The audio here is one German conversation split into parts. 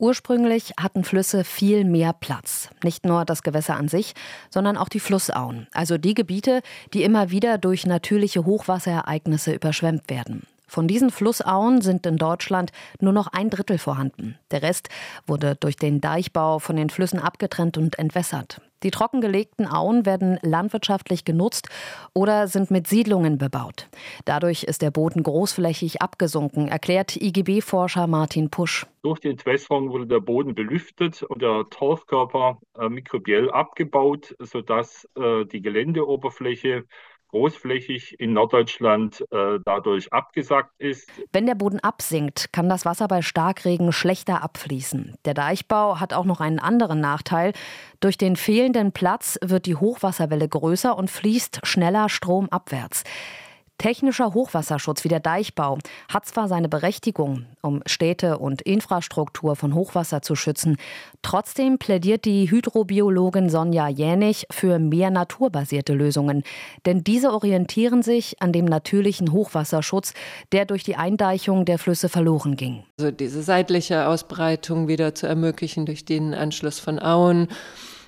Ursprünglich hatten Flüsse viel mehr Platz. Nicht nur das Gewässer an sich, sondern auch die Flussauen, also die Gebiete, die immer wieder durch natürliche Hochwasserereignisse überschwemmt werden. Von diesen Flussauen sind in Deutschland nur noch ein Drittel vorhanden. Der Rest wurde durch den Deichbau von den Flüssen abgetrennt und entwässert. Die trockengelegten Auen werden landwirtschaftlich genutzt oder sind mit Siedlungen bebaut. Dadurch ist der Boden großflächig abgesunken, erklärt IGB-Forscher Martin Pusch. Durch die Entwässerung wurde der Boden belüftet und der Torfkörper äh, mikrobiell abgebaut, sodass äh, die Geländeoberfläche großflächig in Norddeutschland äh, dadurch abgesackt ist. Wenn der Boden absinkt, kann das Wasser bei Starkregen schlechter abfließen. Der Deichbau hat auch noch einen anderen Nachteil. Durch den fehlenden Platz wird die Hochwasserwelle größer und fließt schneller stromabwärts. Technischer Hochwasserschutz wie der Deichbau hat zwar seine Berechtigung, um Städte und Infrastruktur von Hochwasser zu schützen. Trotzdem plädiert die Hydrobiologin Sonja Jänig für mehr naturbasierte Lösungen. Denn diese orientieren sich an dem natürlichen Hochwasserschutz, der durch die Eindeichung der Flüsse verloren ging. Also diese seitliche Ausbreitung wieder zu ermöglichen durch den Anschluss von Auen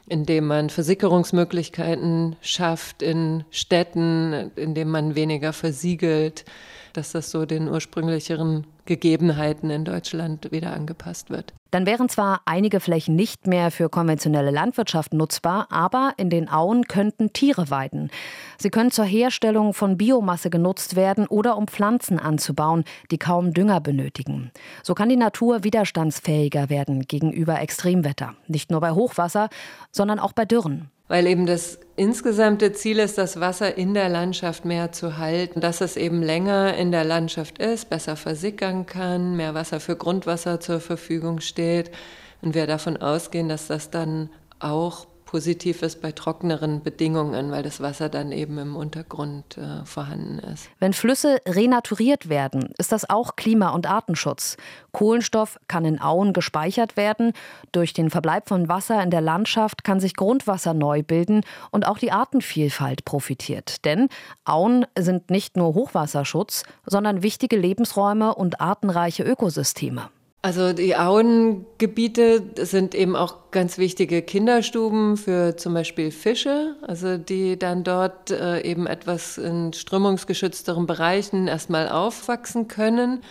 indem man Versickerungsmöglichkeiten schafft in Städten, indem man weniger versiegelt, dass das so den ursprünglicheren Gegebenheiten in Deutschland wieder angepasst wird. Dann wären zwar einige Flächen nicht mehr für konventionelle Landwirtschaft nutzbar, aber in den Auen könnten Tiere weiden. Sie können zur Herstellung von Biomasse genutzt werden oder um Pflanzen anzubauen, die kaum Dünger benötigen. So kann die Natur widerstandsfähiger werden gegenüber Extremwetter. Nicht nur bei Hochwasser, sondern auch bei Dürren weil eben das insgesamte Ziel ist, das Wasser in der Landschaft mehr zu halten, dass es eben länger in der Landschaft ist, besser versickern kann, mehr Wasser für Grundwasser zur Verfügung steht. Und wir davon ausgehen, dass das dann auch positiv ist bei trockeneren Bedingungen, weil das Wasser dann eben im Untergrund äh, vorhanden ist. Wenn Flüsse renaturiert werden, ist das auch Klima- und Artenschutz. Kohlenstoff kann in Auen gespeichert werden. Durch den Verbleib von Wasser in der Landschaft kann sich Grundwasser neu bilden und auch die Artenvielfalt profitiert. Denn Auen sind nicht nur Hochwasserschutz, sondern wichtige Lebensräume und artenreiche Ökosysteme. Also die Auengebiete sind eben auch ganz wichtige Kinderstuben für zum Beispiel Fische, also die dann dort äh, eben etwas in strömungsgeschützteren Bereichen erstmal aufwachsen können.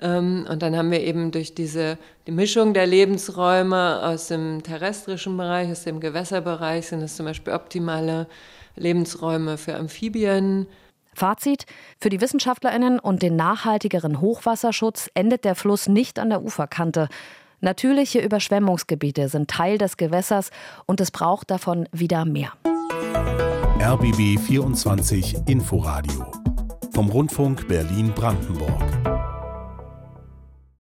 Ähm, und dann haben wir eben durch diese die Mischung der Lebensräume aus dem terrestrischen Bereich, aus dem Gewässerbereich sind es zum Beispiel optimale Lebensräume für Amphibien, Fazit: Für die Wissenschaftlerinnen und den nachhaltigeren Hochwasserschutz endet der Fluss nicht an der Uferkante. Natürliche Überschwemmungsgebiete sind Teil des Gewässers und es braucht davon wieder mehr. RBB 24 Inforadio vom Rundfunk Berlin-Brandenburg.